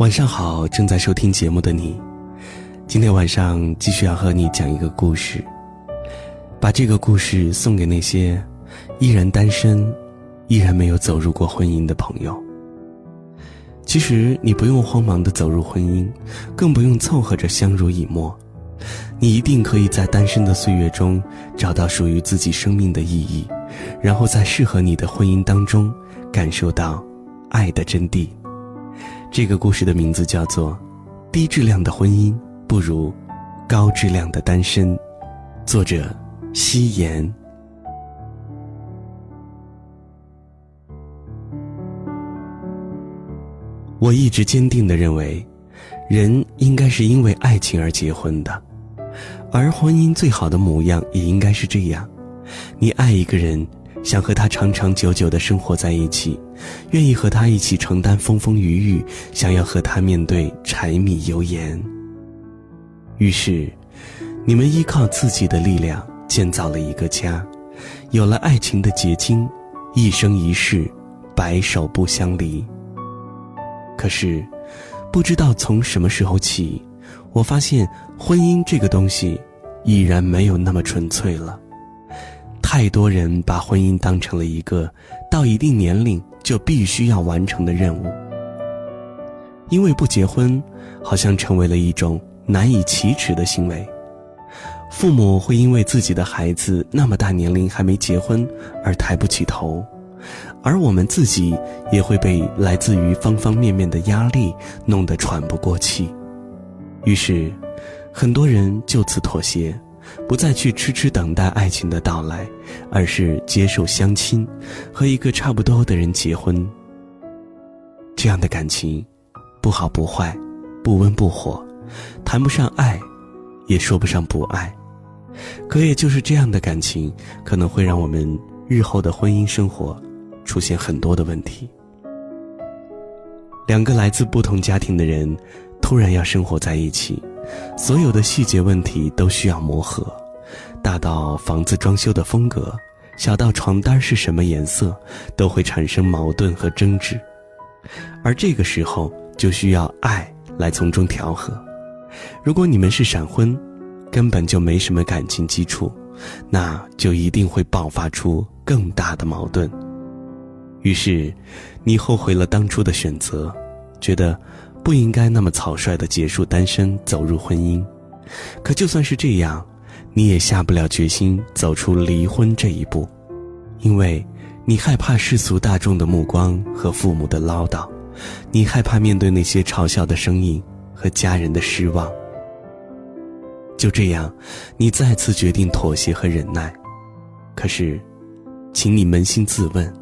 晚上好，正在收听节目的你，今天晚上继续要和你讲一个故事，把这个故事送给那些依然单身、依然没有走入过婚姻的朋友。其实你不用慌忙的走入婚姻，更不用凑合着相濡以沫，你一定可以在单身的岁月中找到属于自己生命的意义，然后在适合你的婚姻当中感受到爱的真谛。这个故事的名字叫做《低质量的婚姻不如高质量的单身》，作者夕颜。我一直坚定的认为，人应该是因为爱情而结婚的，而婚姻最好的模样也应该是这样：你爱一个人。想和他长长久久的生活在一起，愿意和他一起承担风风雨雨，想要和他面对柴米油盐。于是，你们依靠自己的力量建造了一个家，有了爱情的结晶，一生一世，白首不相离。可是，不知道从什么时候起，我发现婚姻这个东西，已然没有那么纯粹了。太多人把婚姻当成了一个到一定年龄就必须要完成的任务，因为不结婚，好像成为了一种难以启齿的行为。父母会因为自己的孩子那么大年龄还没结婚而抬不起头，而我们自己也会被来自于方方面面的压力弄得喘不过气。于是，很多人就此妥协。不再去痴痴等待爱情的到来，而是接受相亲，和一个差不多的人结婚。这样的感情，不好不坏，不温不火，谈不上爱，也说不上不爱。可也就是这样的感情，可能会让我们日后的婚姻生活出现很多的问题。两个来自不同家庭的人，突然要生活在一起。所有的细节问题都需要磨合，大到房子装修的风格，小到床单是什么颜色，都会产生矛盾和争执。而这个时候就需要爱来从中调和。如果你们是闪婚，根本就没什么感情基础，那就一定会爆发出更大的矛盾。于是，你后悔了当初的选择，觉得。不应该那么草率的结束单身，走入婚姻。可就算是这样，你也下不了决心走出离婚这一步，因为你害怕世俗大众的目光和父母的唠叨，你害怕面对那些嘲笑的声音和家人的失望。就这样，你再次决定妥协和忍耐。可是，请你扪心自问：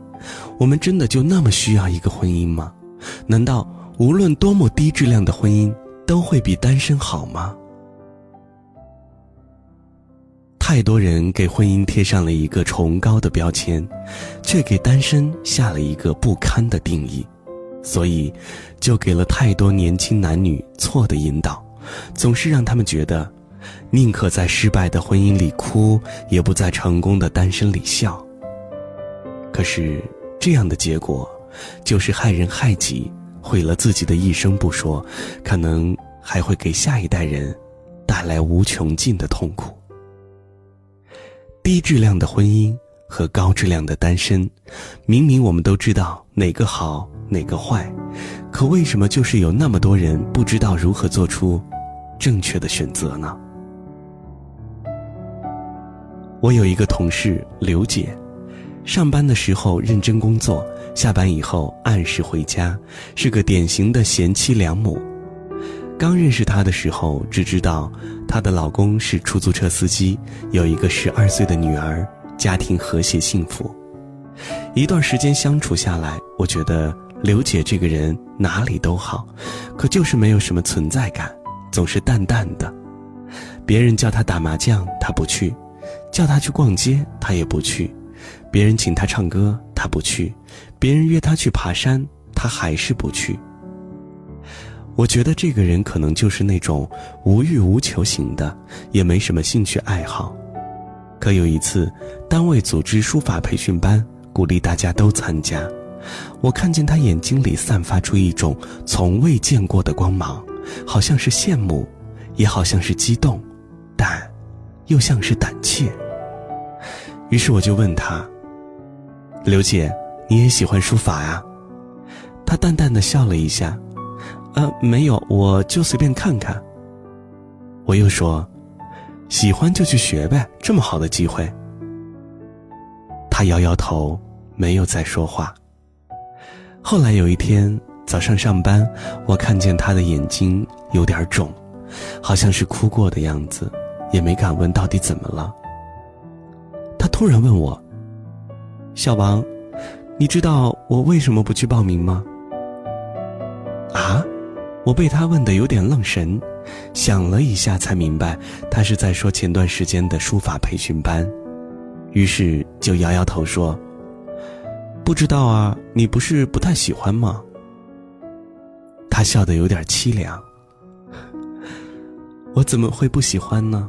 我们真的就那么需要一个婚姻吗？难道？无论多么低质量的婚姻，都会比单身好吗？太多人给婚姻贴上了一个崇高的标签，却给单身下了一个不堪的定义，所以就给了太多年轻男女错的引导，总是让他们觉得，宁可在失败的婚姻里哭，也不在成功的单身里笑。可是这样的结果，就是害人害己。毁了自己的一生不说，可能还会给下一代人带来无穷尽的痛苦。低质量的婚姻和高质量的单身，明明我们都知道哪个好哪个坏，可为什么就是有那么多人不知道如何做出正确的选择呢？我有一个同事刘姐。上班的时候认真工作，下班以后按时回家，是个典型的贤妻良母。刚认识她的时候，只知道她的老公是出租车司机，有一个十二岁的女儿，家庭和谐幸福。一段时间相处下来，我觉得刘姐这个人哪里都好，可就是没有什么存在感，总是淡淡的。别人叫她打麻将，她不去；叫她去逛街，她也不去。别人请他唱歌，他不去；别人约他去爬山，他还是不去。我觉得这个人可能就是那种无欲无求型的，也没什么兴趣爱好。可有一次，单位组织书法培训班，鼓励大家都参加。我看见他眼睛里散发出一种从未见过的光芒，好像是羡慕，也好像是激动，但又像是胆怯。于是我就问他：“刘姐，你也喜欢书法呀？”他淡淡的笑了一下：“呃，没有，我就随便看看。”我又说：“喜欢就去学呗，这么好的机会。”他摇摇头，没有再说话。后来有一天早上上班，我看见他的眼睛有点肿，好像是哭过的样子，也没敢问到底怎么了。他突然问我：“小王，你知道我为什么不去报名吗？”啊！我被他问的有点愣神，想了一下才明白，他是在说前段时间的书法培训班。于是就摇摇头说：“不知道啊，你不是不太喜欢吗？”他笑得有点凄凉。我怎么会不喜欢呢？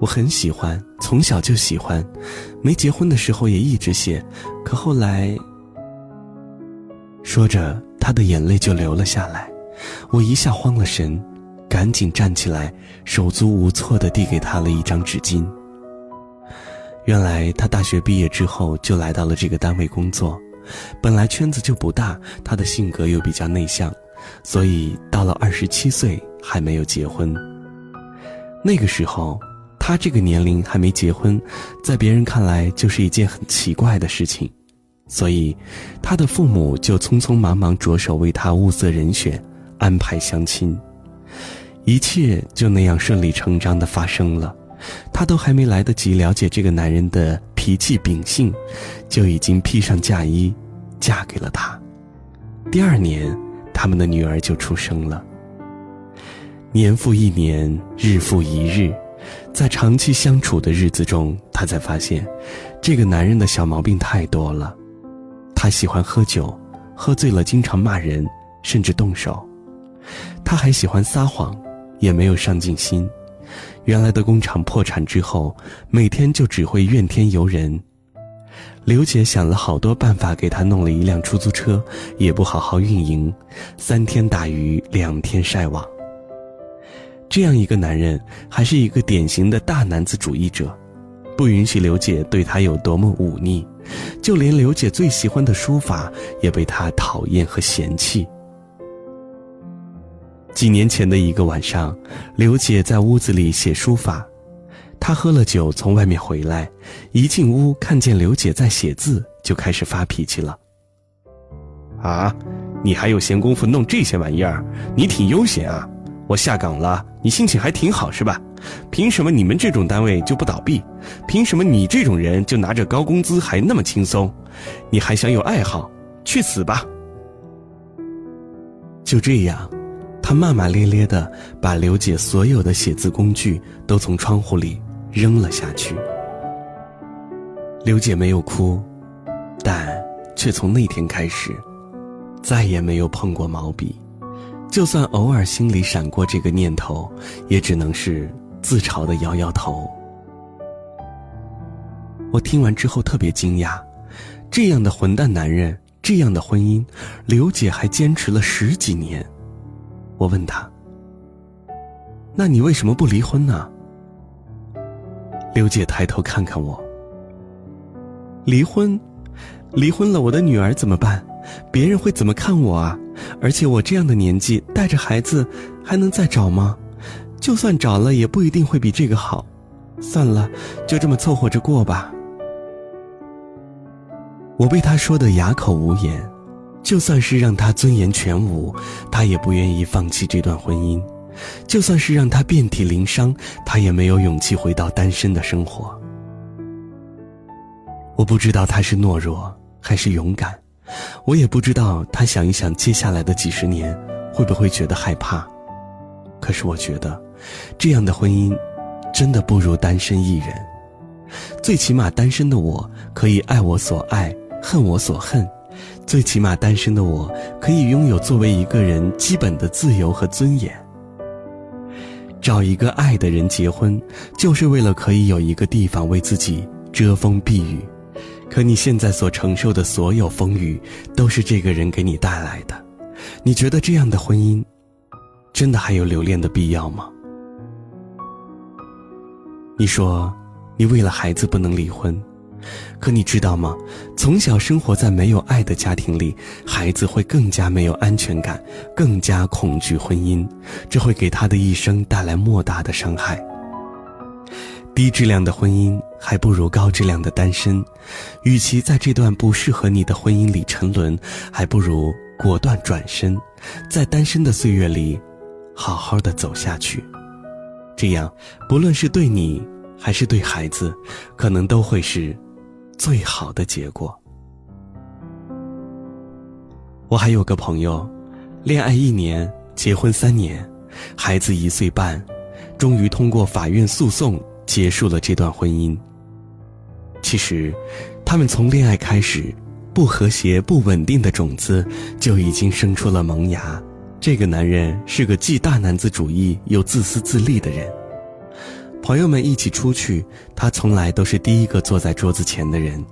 我很喜欢，从小就喜欢，没结婚的时候也一直写。可后来，说着，他的眼泪就流了下来。我一下慌了神，赶紧站起来，手足无措地递给他了一张纸巾。原来他大学毕业之后就来到了这个单位工作，本来圈子就不大，他的性格又比较内向，所以到了二十七岁还没有结婚。那个时候，他这个年龄还没结婚，在别人看来就是一件很奇怪的事情，所以他的父母就匆匆忙忙着手为他物色人选，安排相亲，一切就那样顺理成章的发生了。她都还没来得及了解这个男人的脾气秉性，就已经披上嫁衣，嫁给了他。第二年，他们的女儿就出生了。年复一年，日复一日，在长期相处的日子中，她才发现，这个男人的小毛病太多了。他喜欢喝酒，喝醉了经常骂人，甚至动手。他还喜欢撒谎，也没有上进心。原来的工厂破产之后，每天就只会怨天尤人。刘姐想了好多办法，给他弄了一辆出租车，也不好好运营，三天打鱼两天晒网。这样一个男人，还是一个典型的大男子主义者，不允许刘姐对他有多么忤逆，就连刘姐最喜欢的书法，也被他讨厌和嫌弃。几年前的一个晚上，刘姐在屋子里写书法。她喝了酒从外面回来，一进屋看见刘姐在写字，就开始发脾气了。啊，你还有闲工夫弄这些玩意儿？你挺悠闲啊！我下岗了，你心情还挺好是吧？凭什么你们这种单位就不倒闭？凭什么你这种人就拿着高工资还那么轻松？你还想有爱好？去死吧！就这样。他骂骂咧咧的把刘姐所有的写字工具都从窗户里扔了下去。刘姐没有哭，但却从那天开始，再也没有碰过毛笔。就算偶尔心里闪过这个念头，也只能是自嘲的摇摇头。我听完之后特别惊讶，这样的混蛋男人，这样的婚姻，刘姐还坚持了十几年。我问她：“那你为什么不离婚呢？”刘姐抬头看看我。离婚，离婚了，我的女儿怎么办？别人会怎么看我啊？而且我这样的年纪，带着孩子，还能再找吗？就算找了，也不一定会比这个好。算了，就这么凑合着过吧。我被他说的哑口无言。就算是让他尊严全无，他也不愿意放弃这段婚姻；就算是让他遍体鳞伤，他也没有勇气回到单身的生活。我不知道他是懦弱还是勇敢，我也不知道他想一想接下来的几十年会不会觉得害怕。可是我觉得，这样的婚姻，真的不如单身一人。最起码单身的我可以爱我所爱，恨我所恨。最起码，单身的我可以拥有作为一个人基本的自由和尊严。找一个爱的人结婚，就是为了可以有一个地方为自己遮风避雨，可你现在所承受的所有风雨，都是这个人给你带来的。你觉得这样的婚姻，真的还有留恋的必要吗？你说，你为了孩子不能离婚，可你知道吗？从小生活在没有爱的家庭里，孩子会更加没有安全感，更加恐惧婚姻，这会给他的一生带来莫大的伤害。低质量的婚姻还不如高质量的单身，与其在这段不适合你的婚姻里沉沦，还不如果断转身，在单身的岁月里，好好的走下去。这样，不论是对你还是对孩子，可能都会是最好的结果。我还有个朋友，恋爱一年，结婚三年，孩子一岁半，终于通过法院诉讼。结束了这段婚姻。其实，他们从恋爱开始，不和谐、不稳定的种子就已经生出了萌芽。这个男人是个既大男子主义又自私自利的人。朋友们一起出去，他从来都是第一个坐在桌子前的人。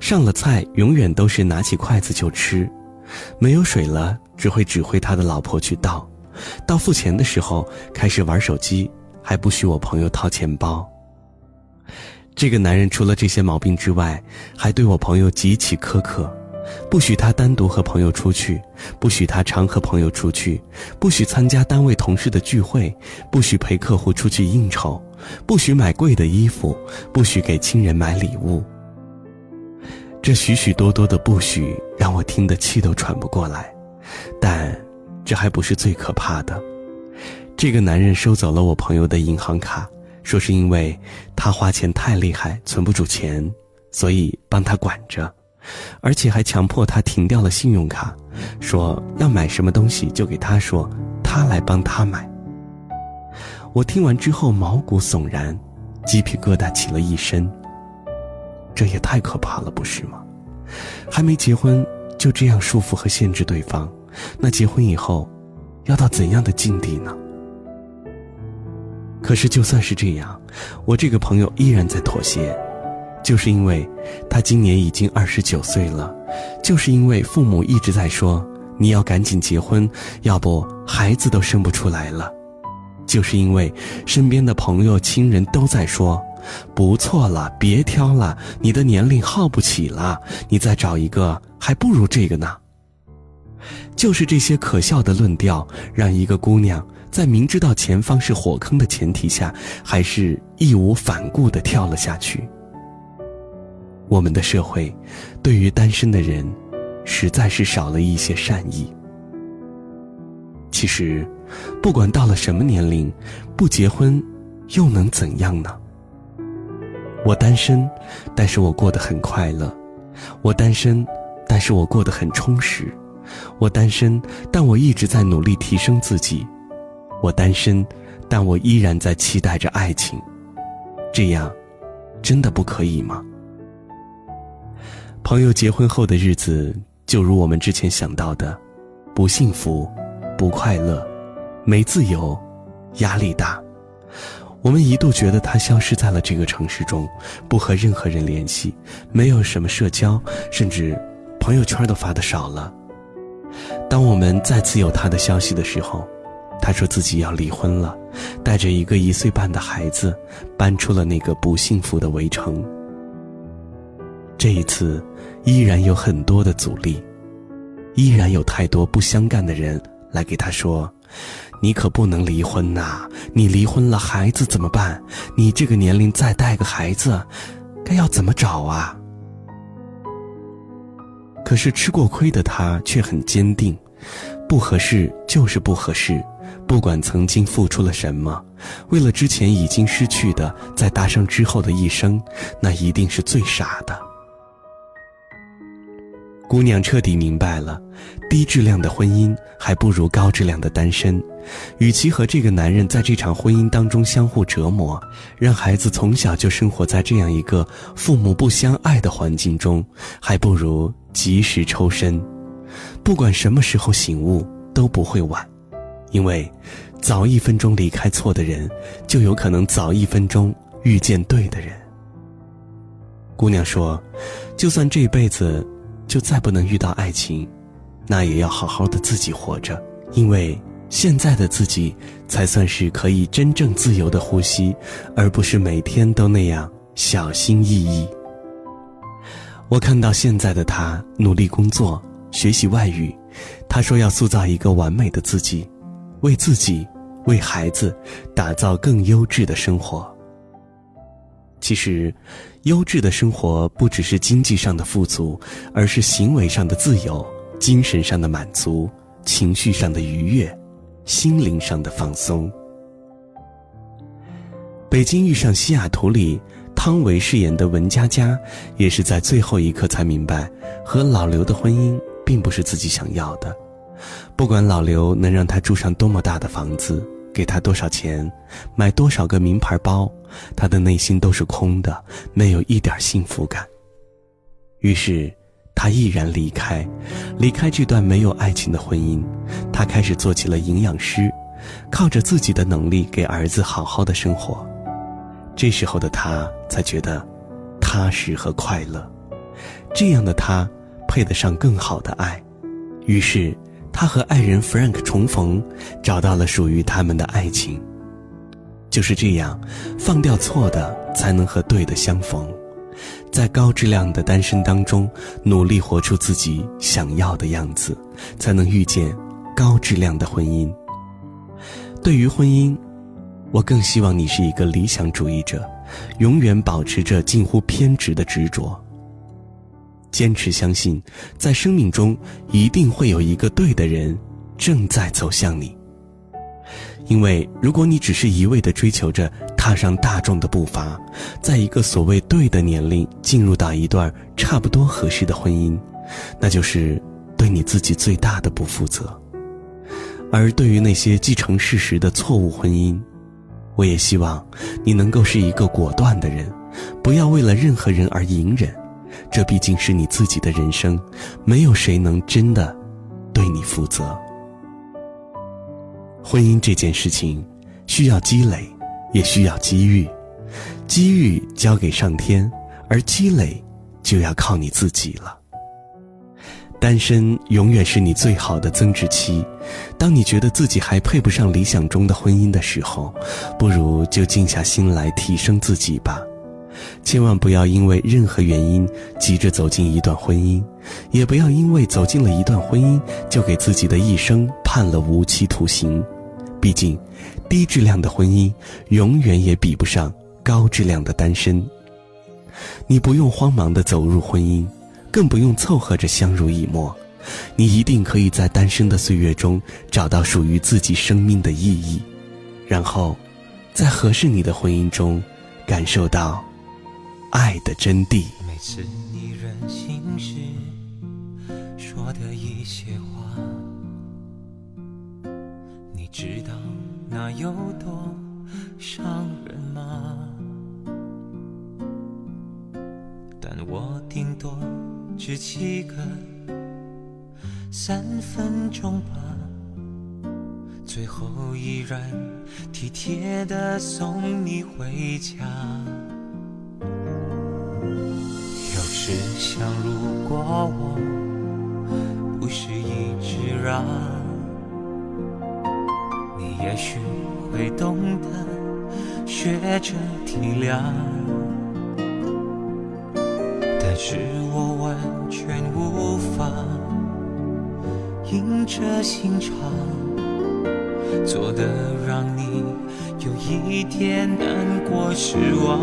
上了菜，永远都是拿起筷子就吃；没有水了，只会指挥他的老婆去倒。到付钱的时候，开始玩手机。还不许我朋友掏钱包。这个男人除了这些毛病之外，还对我朋友极其苛刻，不许他单独和朋友出去，不许他常和朋友出去，不许参加单位同事的聚会，不许陪客户出去应酬，不许买贵的衣服，不许给亲人买礼物。这许许多多的不许，让我听得气都喘不过来。但，这还不是最可怕的。这个男人收走了我朋友的银行卡，说是因为他花钱太厉害，存不住钱，所以帮他管着，而且还强迫他停掉了信用卡，说要买什么东西就给他说，他来帮他买。我听完之后毛骨悚然，鸡皮疙瘩起了一身。这也太可怕了，不是吗？还没结婚就这样束缚和限制对方，那结婚以后，要到怎样的境地呢？可是，就算是这样，我这个朋友依然在妥协，就是因为，他今年已经二十九岁了，就是因为父母一直在说你要赶紧结婚，要不孩子都生不出来了，就是因为身边的朋友亲人都在说，不错了，别挑了，你的年龄耗不起了，你再找一个还不如这个呢。就是这些可笑的论调，让一个姑娘。在明知道前方是火坑的前提下，还是义无反顾地跳了下去。我们的社会，对于单身的人，实在是少了一些善意。其实，不管到了什么年龄，不结婚，又能怎样呢？我单身，但是我过得很快乐；我单身，但是我过得很充实；我单身，但我一直在努力提升自己。我单身，但我依然在期待着爱情，这样，真的不可以吗？朋友结婚后的日子，就如我们之前想到的，不幸福，不快乐，没自由，压力大。我们一度觉得他消失在了这个城市中，不和任何人联系，没有什么社交，甚至朋友圈都发的少了。当我们再次有他的消息的时候，他说自己要离婚了，带着一个一岁半的孩子，搬出了那个不幸福的围城。这一次，依然有很多的阻力，依然有太多不相干的人来给他说：“你可不能离婚呐！你离婚了，孩子怎么办？你这个年龄再带个孩子，该要怎么找啊？”可是吃过亏的他却很坚定，不合适就是不合适。不管曾经付出了什么，为了之前已经失去的，再搭上之后的一生，那一定是最傻的。姑娘彻底明白了，低质量的婚姻还不如高质量的单身。与其和这个男人在这场婚姻当中相互折磨，让孩子从小就生活在这样一个父母不相爱的环境中，还不如及时抽身。不管什么时候醒悟，都不会晚。因为，早一分钟离开错的人，就有可能早一分钟遇见对的人。姑娘说：“就算这辈子就再不能遇到爱情，那也要好好的自己活着，因为现在的自己才算是可以真正自由的呼吸，而不是每天都那样小心翼翼。”我看到现在的他努力工作，学习外语。他说要塑造一个完美的自己，为自己、为孩子打造更优质的生活。其实，优质的生活不只是经济上的富足，而是行为上的自由、精神上的满足、情绪上的愉悦、心灵上的放松。北京遇上西雅图里，汤唯饰演的文佳佳，也是在最后一刻才明白，和老刘的婚姻。并不是自己想要的，不管老刘能让他住上多么大的房子，给他多少钱，买多少个名牌包，他的内心都是空的，没有一点幸福感。于是，他毅然离开，离开这段没有爱情的婚姻，他开始做起了营养师，靠着自己的能力给儿子好好的生活。这时候的他才觉得踏实和快乐，这样的他。配得上更好的爱，于是他和爱人 Frank 重逢，找到了属于他们的爱情。就是这样，放掉错的，才能和对的相逢。在高质量的单身当中，努力活出自己想要的样子，才能遇见高质量的婚姻。对于婚姻，我更希望你是一个理想主义者，永远保持着近乎偏执的执着。坚持相信，在生命中一定会有一个对的人正在走向你。因为如果你只是一味的追求着踏上大众的步伐，在一个所谓对的年龄进入到一段差不多合适的婚姻，那就是对你自己最大的不负责。而对于那些既成事实的错误婚姻，我也希望你能够是一个果断的人，不要为了任何人而隐忍。这毕竟是你自己的人生，没有谁能真的对你负责。婚姻这件事情，需要积累，也需要机遇。机遇交给上天，而积累就要靠你自己了。单身永远是你最好的增值期。当你觉得自己还配不上理想中的婚姻的时候，不如就静下心来提升自己吧。千万不要因为任何原因急着走进一段婚姻，也不要因为走进了一段婚姻就给自己的一生判了无期徒刑。毕竟，低质量的婚姻永远也比不上高质量的单身。你不用慌忙的走入婚姻，更不用凑合着相濡以沫。你一定可以在单身的岁月中找到属于自己生命的意义，然后，在合适你的婚姻中，感受到。爱的真谛。每次你任性时说的一些话，你知道那有多伤人吗？但我顶多只记个三分钟吧，最后依然体贴的送你回家。只想，如果我不是一直让，你也许会懂得学着体谅。但是我完全无法硬着心肠，做的让你有一点难过失望。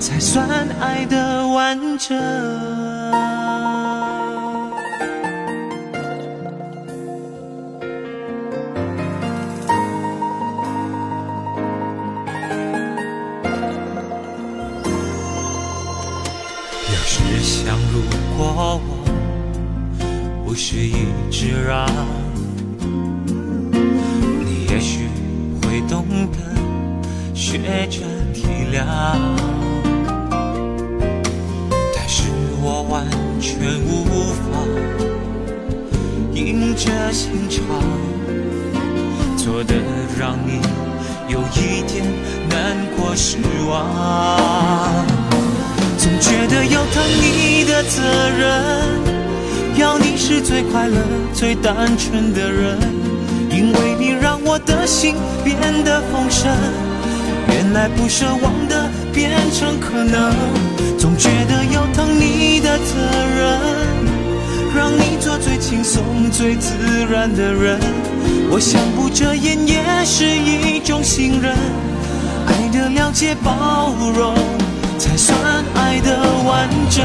才算爱的完整。要是想如果我不是一直让，你也许会懂得学着体谅。全无法硬着心肠，做的让你有一点难过失望。总觉得有疼你的责任。要你是最快乐、最单纯的人，因为你让我的心变得丰盛。原来不奢望的变成可能，总觉得有疼你的责任，让你做最轻松、最自然的人。我想不遮掩也是一种信任，爱的了解、包容，才算爱的完整。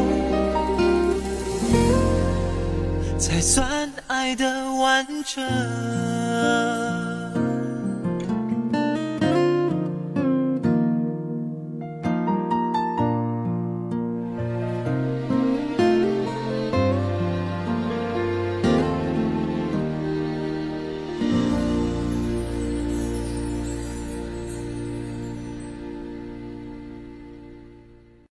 才算爱的完整。